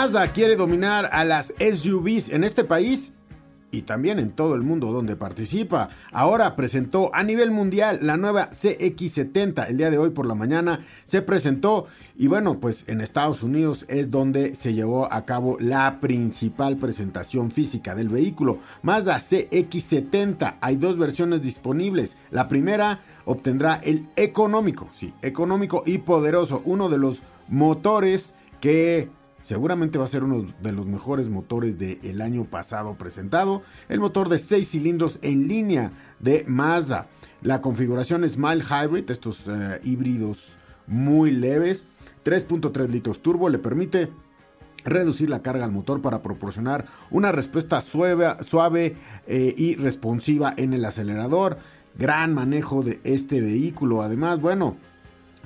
Mazda quiere dominar a las SUVs en este país y también en todo el mundo donde participa. Ahora presentó a nivel mundial la nueva CX70. El día de hoy por la mañana se presentó y bueno, pues en Estados Unidos es donde se llevó a cabo la principal presentación física del vehículo. Mazda CX70. Hay dos versiones disponibles. La primera obtendrá el económico, sí, económico y poderoso, uno de los motores que Seguramente va a ser uno de los mejores motores del año pasado presentado. El motor de 6 cilindros en línea de Mazda. La configuración es Smile Hybrid, estos eh, híbridos muy leves. 3.3 litros turbo le permite reducir la carga al motor para proporcionar una respuesta suave, suave eh, y responsiva en el acelerador. Gran manejo de este vehículo. Además, bueno,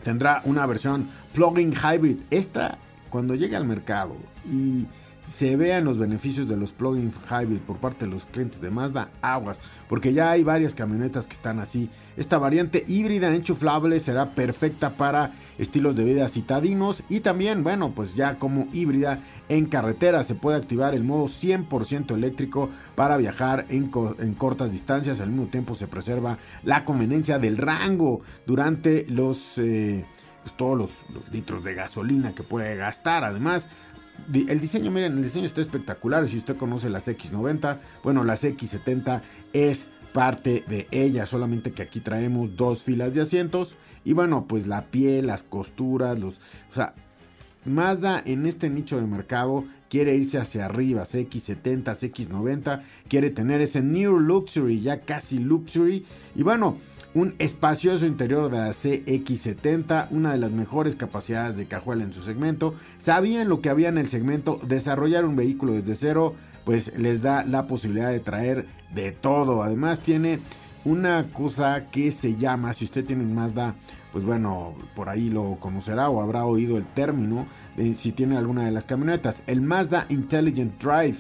tendrá una versión plug-in hybrid. Esta cuando llegue al mercado y se vean los beneficios de los plug-in hybrid por parte de los clientes de Mazda, aguas, porque ya hay varias camionetas que están así. Esta variante híbrida enchuflable será perfecta para estilos de vida citadinos y también, bueno, pues ya como híbrida en carretera se puede activar el modo 100% eléctrico para viajar en, cortas distancias. Al mismo tiempo se preserva la conveniencia del rango durante los... Eh, todos los, litros de gasolina que puede gastar. Además, el diseño, miren, el diseño está espectacular. Si usted conoce las X90, bueno, las X70 es parte de ella. Solamente que aquí traemos dos filas de asientos. Y bueno, pues la piel, las costuras, los. O sea, Mazda en este nicho de mercado quiere irse hacia arriba, CX70, CX90, quiere tener ese New Luxury, ya casi Luxury. Y bueno, un espacioso interior de la CX70, una de las mejores capacidades de cajuela en su segmento. Sabían lo que había en el segmento, desarrollar un vehículo desde cero, pues les da la posibilidad de traer de todo. Además tiene una cosa que se llama, si usted tiene un Mazda, pues bueno, por ahí lo conocerá o habrá oído el término, si tiene alguna de las camionetas, el Mazda Intelligent Drive.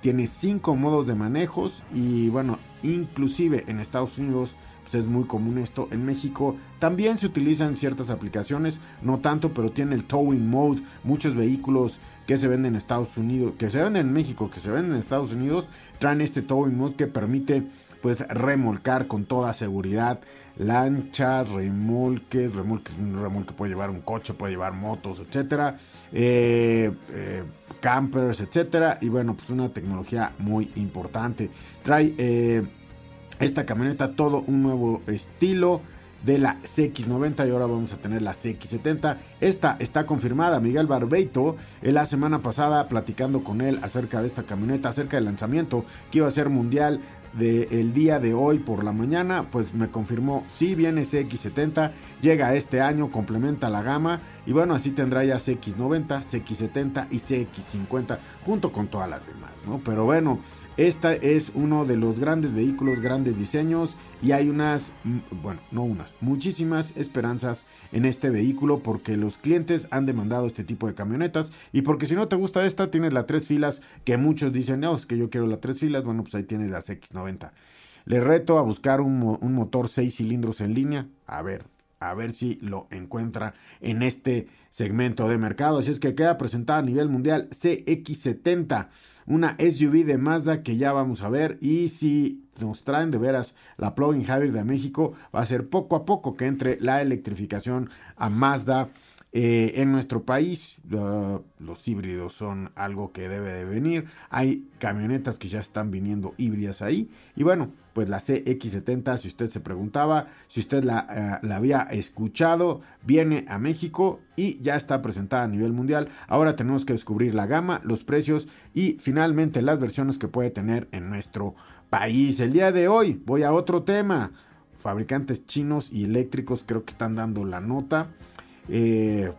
Tiene cinco modos de manejos y bueno, inclusive en Estados Unidos pues es muy común esto. En México también se utilizan ciertas aplicaciones, no tanto, pero tiene el towing mode. Muchos vehículos que se venden en Estados Unidos, que se venden en México, que se venden en Estados Unidos, traen este towing mode que permite pues remolcar con toda seguridad lanchas, remolques, remolques, un remolque puede llevar un coche, puede llevar motos, etcétera, eh, eh, campers, etcétera, y bueno, pues una tecnología muy importante. Trae eh, esta camioneta todo un nuevo estilo de la CX90 y ahora vamos a tener la CX70. Esta está confirmada. Miguel Barbeito, la semana pasada platicando con él acerca de esta camioneta, acerca del lanzamiento que iba a ser mundial del día de hoy por la mañana, pues me confirmó si viene CX70, llega este año, complementa la gama y bueno, así tendrá ya CX90, CX70 y CX50 junto con todas las demás, ¿no? Pero bueno, este es uno de los grandes vehículos, grandes diseños y hay unas, bueno, no unas, muchísimas esperanzas en este vehículo porque los clientes han demandado este tipo de camionetas y porque si no te gusta esta, tienes la tres filas que muchos dicen, no, es que yo quiero la tres filas, bueno, pues ahí tienes la X90. Le reto a buscar un, motor 6 cilindros en línea, a ver, a ver si lo encuentra en este segmento de mercado. Así es que queda presentada a nivel mundial CX70, una SUV de Mazda que ya vamos a ver. Y si nos traen de veras la plug-in hybrid de México, va a ser poco a poco que entre la electrificación a Mazda Eh, en nuestro país los híbridos son algo que debe de venir. Hay camionetas que ya están viniendo híbridas ahí. Y bueno, pues la CX70, si usted se preguntaba, si usted eh, la, había escuchado, viene a México y ya está presentada a nivel mundial. Ahora tenemos que descubrir la gama, los precios y finalmente las versiones que puede tener en nuestro país. El día de hoy voy a otro tema. Fabricantes chinos y eléctricos creo que están dando la nota. Eh,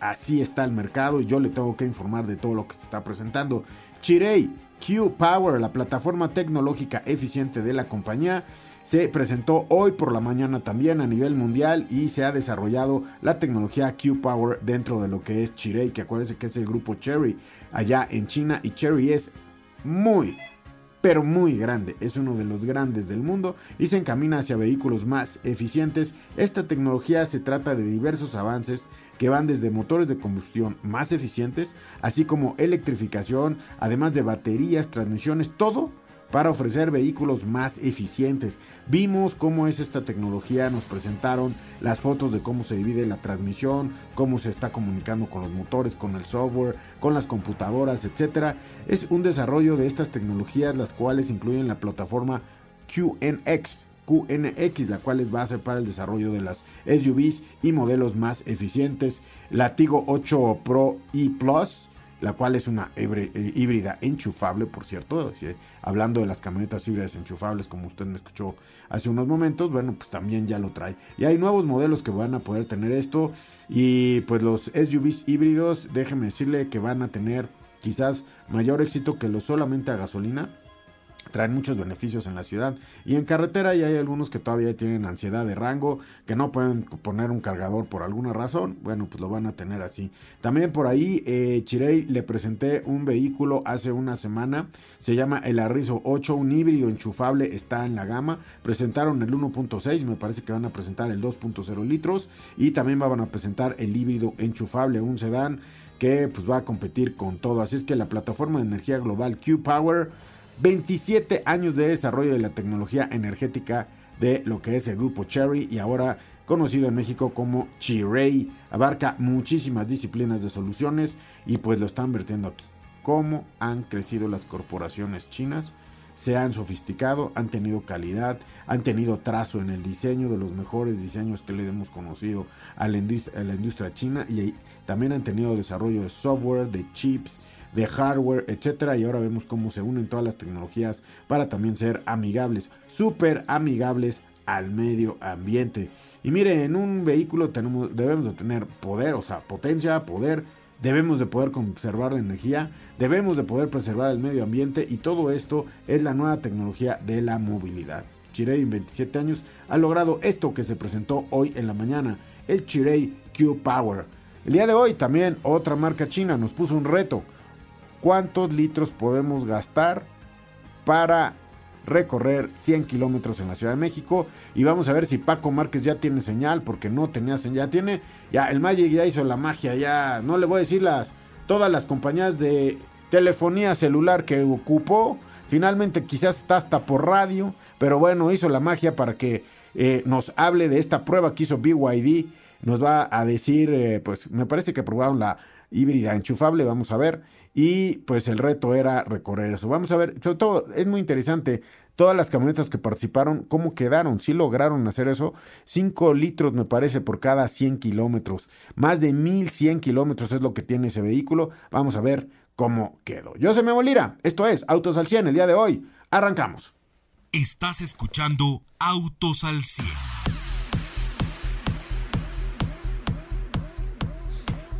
así está el mercado y yo le tengo que informar de todo lo que se está presentando. Chirei Q Power, la plataforma tecnológica eficiente de la compañía, se presentó hoy por la mañana también a nivel mundial y se ha desarrollado la tecnología Q Power dentro de lo que es Chirei, que acuérdense que es el grupo Cherry allá en China y Cherry es muy pero muy grande, es uno de los grandes del mundo y se encamina hacia vehículos más eficientes. Esta tecnología se trata de diversos avances que van desde motores de combustión más eficientes, así como electrificación, además de baterías, transmisiones, todo para ofrecer vehículos más eficientes. Vimos cómo es esta tecnología, nos presentaron las fotos de cómo se divide la transmisión, cómo se está comunicando con los motores, con el software, con las computadoras, etc. Es un desarrollo de estas tecnologías las cuales incluyen la plataforma QNX. QNX, la cual es base para el desarrollo de las SUVs y modelos más eficientes. Latigo 8 Pro y Plus la cual es una eh, híbrida enchufable, por cierto, hablando de las camionetas híbridas enchufables, como usted me escuchó hace unos momentos, bueno, pues también ya lo trae. Y hay nuevos modelos que van a poder tener esto, y pues los SUVs híbridos, déjeme decirle que van a tener quizás mayor éxito que los solamente a gasolina traen muchos beneficios en la ciudad. Y en carretera y hay algunos que todavía tienen ansiedad de rango que no pueden poner un cargador por alguna razón bueno pues lo van a tener así. También por ahí eh, Chirey le presenté un vehículo hace una semana se llama el Arrizo 8 un híbrido enchufable está en la gama. Presentaron el 1.6 me parece que van a presentar el 2.0 litros y también van a presentar el híbrido enchufable un sedán que pues va a competir con todo. Así es que la plataforma de energía global Q Power 27 años de desarrollo de la tecnología energética de lo que es el grupo Cherry y ahora conocido en México como Chiray. Abarca muchísimas disciplinas de soluciones y pues lo están vertiendo aquí. Cómo han crecido las corporaciones chinas, se han sofisticado, han tenido calidad, han tenido trazo en el diseño de los mejores diseños que le hemos conocido a la industria, china y también han tenido desarrollo de software, de chips, de hardware, etcétera. Y ahora vemos cómo se unen todas las tecnologías para también ser amigables, súper amigables al medio ambiente. Y mire, en un vehículo tenemos, debemos de tener poder, o sea, potencia, poder, debemos de poder conservar la energía, debemos de poder preservar el medio ambiente y todo esto es la nueva tecnología de la movilidad. Chirei en 27 años ha logrado esto que se presentó hoy en la mañana, el Chirei Q Power. El día de hoy también otra marca china nos puso un reto cuántos litros podemos gastar para recorrer 100 kilómetros en la Ciudad de México. Y vamos a ver si Paco Márquez ya tiene señal, porque no tenía señal. Ya tiene, ya el Magic ya hizo la magia, ya no le voy a decir las, todas las compañías de telefonía celular que ocupó. Finalmente quizás está hasta por radio, pero bueno, hizo la magia para que eh, nos hable de esta prueba que hizo BYD. Nos va a decir, eh, pues me parece que probaron la híbrida enchufable, vamos a ver. Y pues el reto era recorrer eso. Vamos a ver, sobre todo es muy interesante todas las camionetas que participaron, cómo quedaron, si lograron hacer eso. 5 litros me parece por cada 100 kilómetros. Más de 1100 kilómetros es lo que tiene ese vehículo. Vamos a ver cómo quedó. Yo soy Memo Lira, esto es Autos al 100 el día de hoy. Arrancamos. Estás escuchando Autos al 100.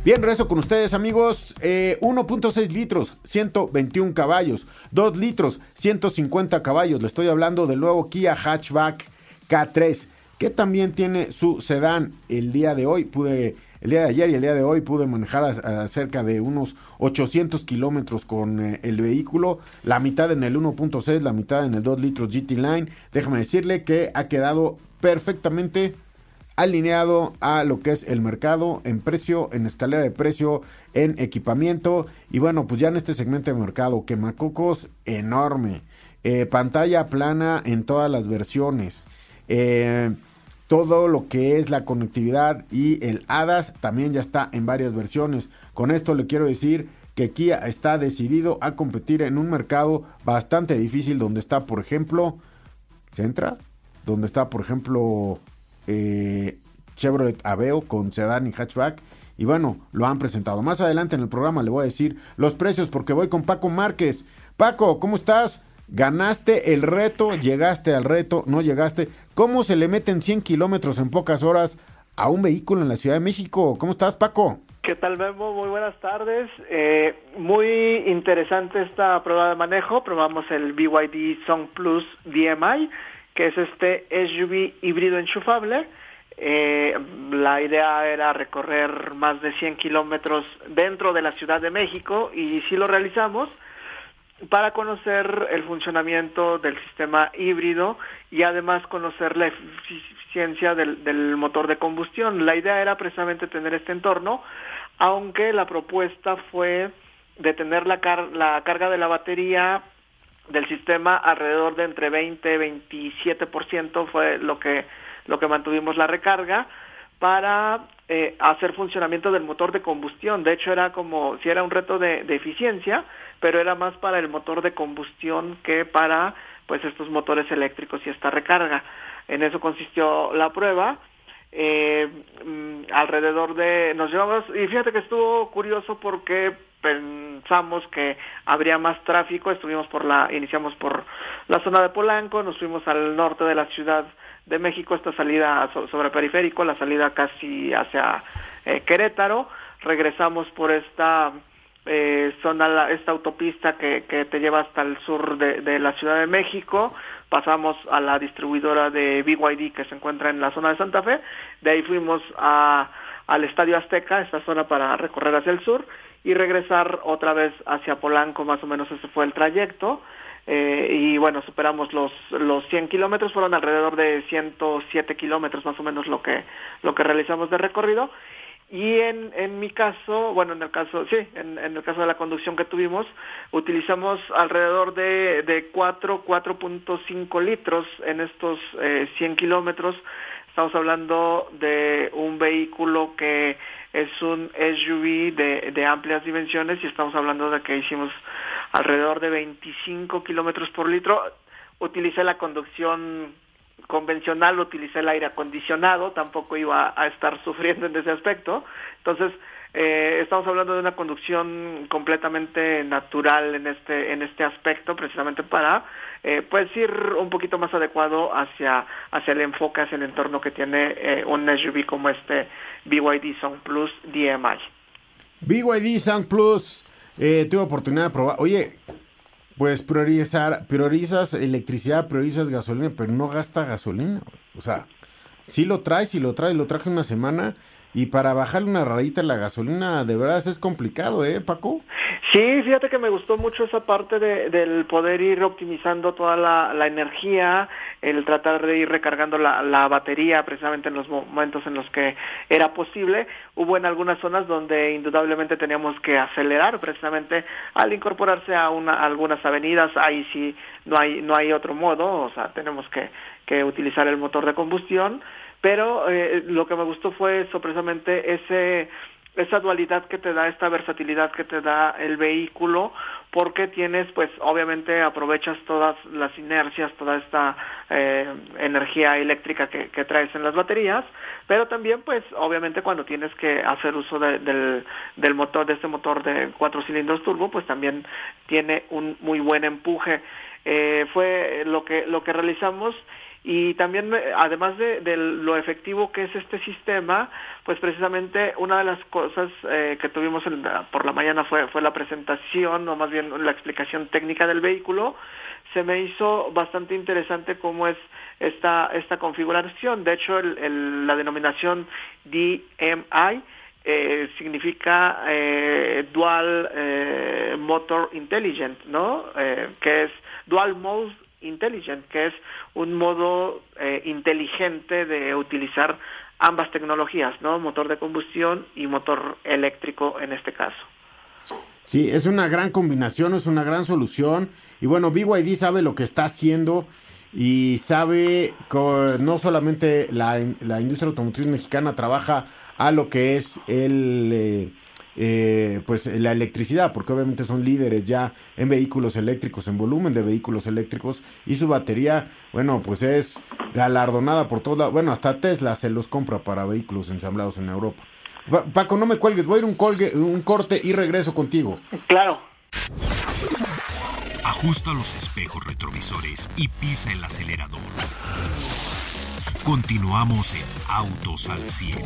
Bien, rezo con ustedes amigos, 1.6 eh, litros, 121 caballos, 2 litros, 150 caballos. Le estoy hablando del nuevo Kia Hatchback K3, que también tiene su sedán. El día de hoy pude, el día de ayer y el día de hoy pude manejar cerca de unos 800 kilómetros con eh, el vehículo, la mitad en el 1.6, la mitad en el 2 litros GT Line. Déjame decirle que ha quedado perfectamente alineado a lo que es el mercado en precio, en escalera de precio, en equipamiento. Y bueno, pues ya en este segmento de mercado, quemacocos enorme. Eh, pantalla plana en todas las versiones. Eh, todo lo que es la conectividad y el ADAS también ya está en varias versiones. Con esto le quiero decir que Kia está decidido a competir en un mercado bastante difícil donde está, por ejemplo, Centra, donde está, por ejemplo, eh, Chevrolet Aveo con sedán y hatchback. Y bueno, lo han presentado. Más adelante en el programa le voy a decir los precios porque voy con Paco Márquez. Paco, ¿cómo estás? Ganaste el reto, llegaste al reto, no llegaste. ¿Cómo se le meten 100 kilómetros en pocas horas a un vehículo en la Ciudad de México? ¿Cómo estás, Paco? ¿Qué tal, Memo? Muy buenas tardes. Eh, muy interesante esta prueba de manejo. Probamos el BYD Song Plus DMI, que es este SUV híbrido enchufable. Eh, la idea era recorrer más de 100 kilómetros dentro de la Ciudad de México y sí lo realizamos para conocer el funcionamiento del sistema híbrido y además conocer la eficiencia del, motor de combustión. La idea era precisamente tener este entorno, aunque la propuesta fue de tener la, la carga de la batería del sistema alrededor de entre 20 y 27% fue lo que, lo que mantuvimos la recarga para eh, hacer funcionamiento del motor de combustión. De hecho, era como si era un reto de, eficiencia, pero era más para el motor de combustión que para pues estos motores eléctricos y esta recarga. En eso consistió la prueba. Eh, mm, alrededor de nos llevamos y fíjate que estuvo curioso porque pensamos que habría más tráfico estuvimos por la iniciamos por la zona de Polanco nos fuimos al norte de la ciudad de México, esta salida sobre periférico, la salida casi hacia eh, Querétaro, regresamos por esta eh, zona, esta autopista que, que, te lleva hasta el sur de, de, la Ciudad de México, pasamos a la distribuidora de BYD que se encuentra en la zona de Santa Fe, de ahí fuimos a, al Estadio Azteca, esta zona para recorrer hacia el sur, y regresar otra vez hacia Polanco, más o menos ese fue el trayecto. Eh, y bueno, superamos los, los 100 kilómetros, fueron alrededor de 107 kilómetros más o menos lo que, lo que realizamos de recorrido. Y en, en mi caso, bueno, en el caso, sí, en, el caso de la conducción que tuvimos, utilizamos alrededor de, de 4, 4.5 litros en estos eh, 100 kilómetros. Estamos hablando de un vehículo que es un SUV de, de amplias dimensiones y estamos hablando de que hicimos alrededor de 25 kilómetros por litro. Utilicé la conducción convencional, utilicé el aire acondicionado, tampoco iba a estar sufriendo en ese aspecto. Entonces, eh, estamos hablando de una conducción completamente natural en este en este aspecto, precisamente para eh, pues ir un poquito más adecuado hacia hacia el enfoque, hacia el entorno que tiene eh, un SUV como este BYD Sound Plus DMI. BYD Sound Plus eh, tuve oportunidad de probar. Oye, pues priorizar, priorizas electricidad, priorizas gasolina, pero no gasta gasolina. O sea, si lo traes, si lo traes, lo traje una semana y para bajarle una rayita la gasolina, de verdad es complicado, ¿eh, Paco? Sí, fíjate que me gustó mucho esa parte de, del poder ir optimizando toda la, energía, el tratar de ir recargando la, la, batería precisamente en los momentos en los que era posible. Hubo en algunas zonas donde indudablemente teníamos que acelerar precisamente al incorporarse a, una, algunas avenidas, ahí sí no hay, no hay otro modo, o sea, tenemos que, que utilizar el motor de combustión pero eh, lo que me gustó fue eso, precisamente ese esa dualidad que te da, esta versatilidad que te da el vehículo, porque tienes, pues, obviamente aprovechas todas las inercias, toda esta eh, energía eléctrica que, traes en las baterías, pero también, pues, obviamente cuando tienes que hacer uso de, del, del motor, de este motor de cuatro cilindros turbo, pues también tiene un muy buen empuje. Eh, fue lo que lo que realizamos y también eh, además de, lo efectivo que es este sistema pues precisamente una de las cosas eh, que tuvimos en, por la mañana fue fue la presentación o más bien la explicación técnica del vehículo se me hizo bastante interesante cómo es esta esta configuración de hecho el, la denominación DMI eh, significa eh, Dual eh, Motor Intelligent, ¿no? Eh, que es Dual Mode Intelligent, que es un modo eh, inteligente de utilizar ambas tecnologías, ¿no? Motor de combustión y motor eléctrico en este caso. Sí, es una gran combinación, es una gran solución. Y bueno, BYD sabe lo que está haciendo. y sabe que no solamente la, la industria automotriz mexicana trabaja a lo que es el... Eh, eh, pues la electricidad, porque obviamente son líderes ya en vehículos eléctricos, en volumen de vehículos eléctricos y su batería, bueno, pues es galardonada por toda, bueno, hasta Tesla se los compra para vehículos ensamblados en Europa. Paco, no me cuelgues, voy a ir un, colgue, un corte y regreso contigo. Claro. Ajusta los espejos retrovisores y pisa el acelerador. Continuamos en Autos al 100.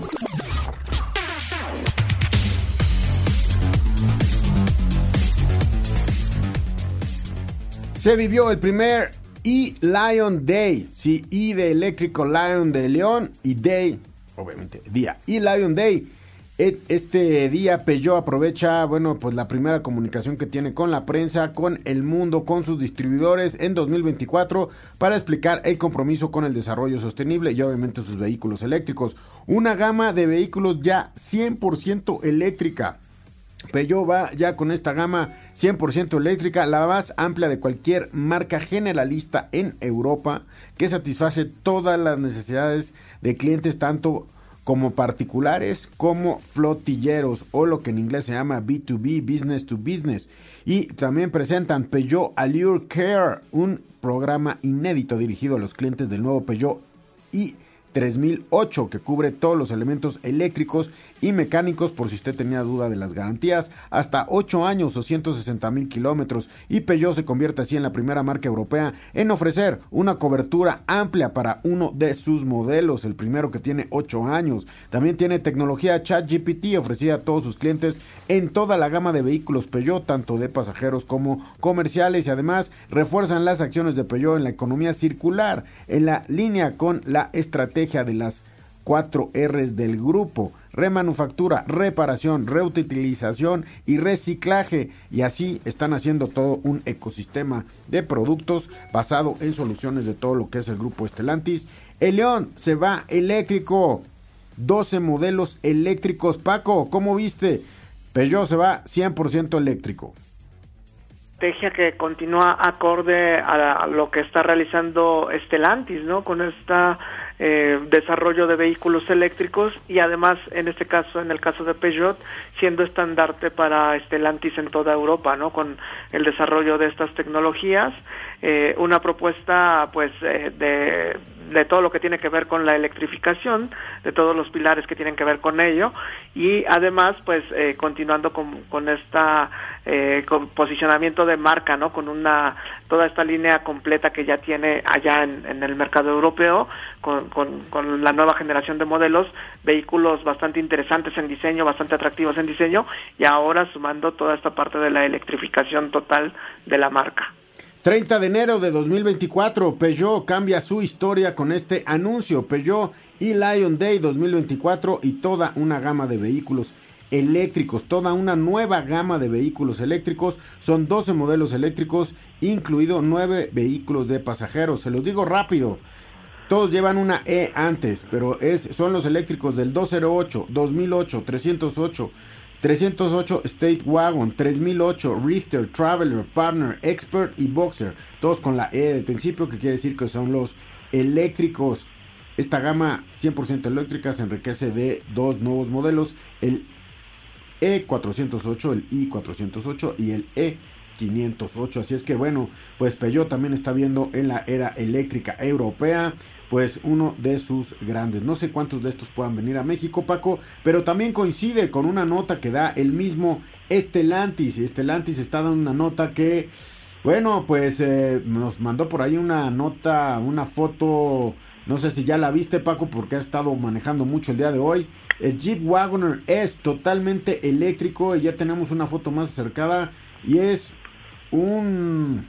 Se vivió el primer E-Lion Day. Sí, E de eléctrico, Lion de León y Day, obviamente, día. E-Lion Day. Este día Peugeot aprovecha, bueno, pues la primera comunicación que tiene con la prensa, con el mundo, con sus distribuidores en 2024 para explicar el compromiso con el desarrollo sostenible y obviamente sus vehículos eléctricos. Una gama de vehículos ya 100% eléctrica. Peugeot va ya con esta gama 100% eléctrica, la más amplia de cualquier marca generalista en Europa, que satisface todas las necesidades de clientes tanto como particulares como flotilleros o lo que en inglés se llama B2B, business to business. Y también presentan Peugeot Allure Care, un programa inédito dirigido a los clientes del nuevo Peugeot y 3008 que cubre todos los elementos eléctricos y mecánicos por si usted tenía duda de las garantías, hasta 8 años o 160 mil kilómetros. Y Peugeot se convierte así en la primera marca europea en ofrecer una cobertura amplia para uno de sus modelos, el primero que tiene 8 años. También tiene tecnología ChatGPT ofrecida a todos sus clientes en toda la gama de vehículos Peugeot, tanto de pasajeros como comerciales. Y además refuerzan las acciones de Peugeot en la economía circular, en la línea con la estrategia de las cuatro R's del grupo. Remanufactura, reparación, reutilización y reciclaje. Y así están haciendo todo un ecosistema de productos basado en soluciones de todo lo que es el grupo Estelantis. El León se va eléctrico. 12 modelos eléctricos. Paco, ¿cómo viste? Peugeot se va 100% eléctrico estrategia que continúa acorde a, lo que está realizando Estelantis, ¿no? Con esta eh, desarrollo de vehículos eléctricos y además en este caso, en el caso de Peugeot, siendo estandarte para Stellantis en toda Europa, ¿no? Con el desarrollo de estas tecnologías, eh, una propuesta pues eh, de, de todo lo que tiene que ver con la electrificación, de todos los pilares que tienen que ver con ello y además pues eh, continuando con, con esta eh, con posicionamiento de marca, ¿no? Con una toda esta línea completa que ya tiene allá en, el mercado europeo, con, con, la nueva generación de modelos, vehículos bastante interesantes en diseño, bastante atractivos en diseño, y ahora sumando toda esta parte de la electrificación total de la marca. 30 de enero de 2024, Peugeot cambia su historia con este anuncio. Peugeot y Lion Day 2024 y toda una gama de vehículos eléctricos, toda una nueva gama de vehículos eléctricos. Son 12 modelos eléctricos, incluido 9 vehículos de pasajeros. Se los digo rápido. Todos llevan una E antes, pero es, son los eléctricos del 208, 2008, 308, 308 State Wagon, 3008 Rifter, Traveler, Partner, Expert y Boxer. Todos con la E del principio, que quiere decir que son los eléctricos. Esta gama 100% eléctrica se enriquece de dos nuevos modelos, el E408, el I408 y el E508. Así es que bueno, pues Peugeot también está viendo en la era eléctrica europea, pues uno de sus grandes. No sé cuántos de estos puedan venir a México, Paco, pero también coincide con una nota que da el mismo Estelantis. Estelantis está dando una nota que, bueno, pues eh, nos mandó por ahí una nota, una foto. No sé si ya la viste, Paco, porque ha estado manejando mucho el día de hoy. El Jeep Wagoner es totalmente eléctrico y ya tenemos una foto más acercada y es un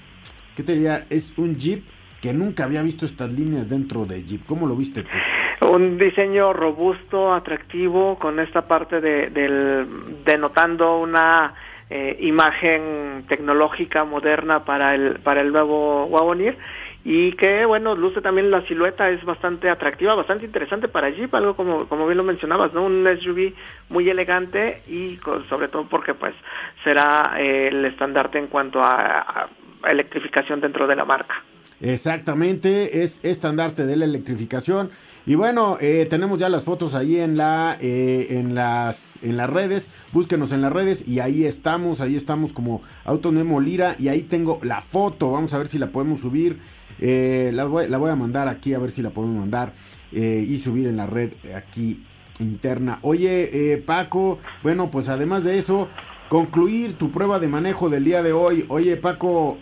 ¿qué te diría? Es un Jeep que nunca había visto estas líneas dentro de Jeep. ¿Cómo lo viste tú? Un diseño robusto, atractivo, con esta parte de, del, denotando una eh, imagen tecnológica moderna para el, para el nuevo Wagoneer y que bueno luce también la silueta es bastante atractiva bastante interesante para Jeep algo como como bien lo mencionabas no un SUV muy elegante y sobre todo porque pues será eh, el estandarte en cuanto a, electrificación dentro de la marca Exactamente, es estandarte de la electrificación. Y bueno, eh, tenemos ya las fotos ahí en, la, eh, en, las, en las redes. Búsquenos en las redes y ahí estamos, ahí estamos como Auto Memo Lira. Y ahí tengo la foto, vamos a ver si la podemos subir. Eh, la, voy, a mandar aquí, a ver si la podemos mandar y subir en la red aquí interna. Oye, Paco, bueno, pues además de eso, concluir tu prueba de manejo del día de hoy. Oye, Paco,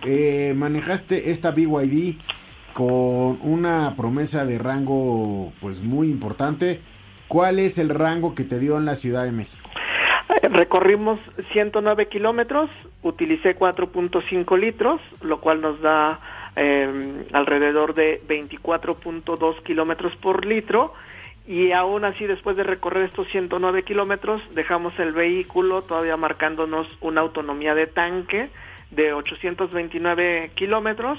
manejaste esta BYD con una promesa de rango pues muy importante. ¿Cuál es el rango que te dio en la Ciudad de México? Eh, recorrimos 109 kilómetros, utilicé 4.5 litros, lo cual nos da eh, alrededor de 24.2 kilómetros por litro. Y aún así, después de recorrer estos 109 kilómetros, dejamos el vehículo todavía marcándonos una autonomía de tanque de 829 kilómetros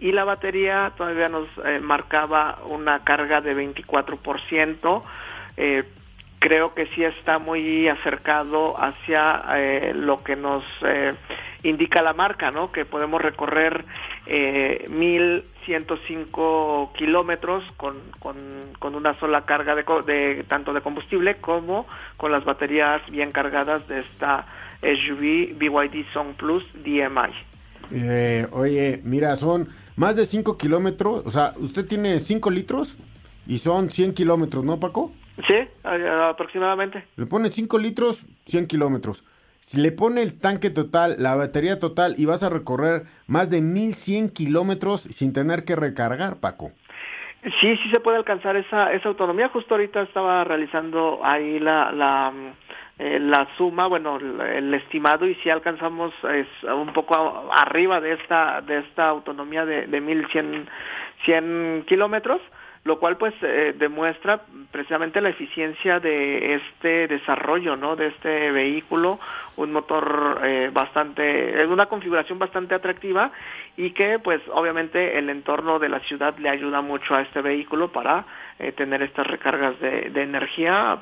y la batería todavía nos eh, marcaba una carga de 24%. Eh, creo que sí está muy acercado hacia eh, lo que nos eh, indica la marca, ¿no? Que podemos recorrer eh, 1.105 kilómetros con, con, con, una sola carga de, de, tanto de combustible como con las baterías bien cargadas de esta SUV BYD Song Plus DMI. Eh, oye, mira, son más de 5 kilómetros, o sea, usted tiene 5 litros y son 100 kilómetros, ¿no, Paco? Sí, aproximadamente. Le pone 5 litros, 100 kilómetros. Si le pone el tanque total, la batería total y vas a recorrer más de 1100 kilómetros sin tener que recargar, Paco. Sí, sí se puede alcanzar esa, esa autonomía. Justo ahorita estaba realizando ahí la, la, eh, la suma, bueno, el, estimado y si alcanzamos es un poco arriba de esta, de esta autonomía de, de 1100 100 kilómetros lo cual pues eh, demuestra precisamente la eficiencia de este desarrollo, ¿no? De este vehículo, un motor eh, bastante, es una configuración bastante atractiva y que pues obviamente el entorno de la ciudad le ayuda mucho a este vehículo para eh, tener estas recargas de, de energía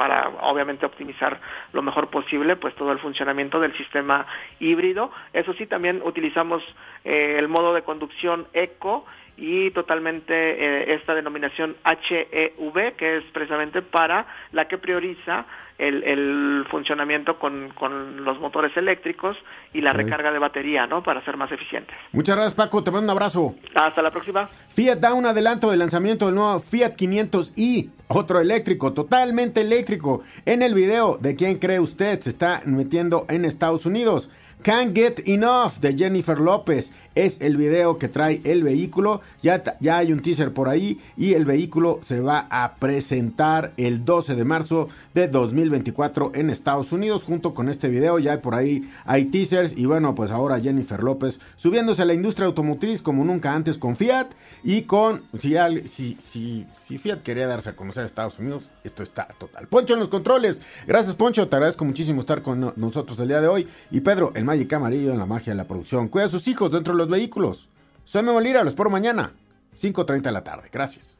para obviamente optimizar lo mejor posible pues todo el funcionamiento del sistema híbrido. Eso sí, también utilizamos eh, el modo de conducción eco y totalmente eh, esta denominación HEV, que es precisamente para la que prioriza el, el funcionamiento con, con, los motores eléctricos y la recarga de batería, ¿no? Para ser más eficientes. Muchas gracias, Paco. Te mando un abrazo. Hasta la próxima. Fiat da un adelanto del lanzamiento del nuevo Fiat 500i, otro eléctrico, totalmente eléctrico. En el video, ¿de quién cree usted? Se está metiendo en Estados Unidos. Can't Get Enough de Jennifer López es el video que trae el vehículo. Ya, ya hay un teaser por ahí y el vehículo se va a presentar el 12 de marzo de 2024 en Estados Unidos junto con este video. Ya por ahí hay teasers y bueno, pues ahora Jennifer López subiéndose a la industria automotriz como nunca antes con Fiat y con si, si, si, si Fiat quería darse a conocer a Estados Unidos, esto está total. Poncho en los controles. Gracias Poncho, te agradezco muchísimo estar con nosotros el día de hoy. Y Pedro, el Magic Amarillo en la magia de la producción. Cuida a sus hijos dentro de los vehículos. Soy Memo Lira, los espero mañana, 5.30 de la tarde. Gracias.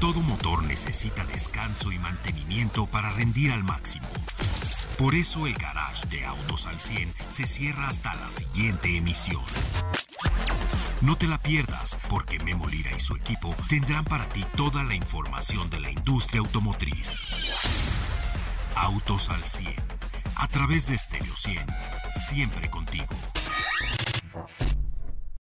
Todo motor necesita descanso y mantenimiento para rendir al máximo. Por eso el garage de Autos al 100 se cierra hasta la siguiente emisión. No te la pierdas, porque Memo Lira y su equipo tendrán para ti toda la información de la industria automotriz. Autos al 100, a través de Stereo 100, siempre contigo.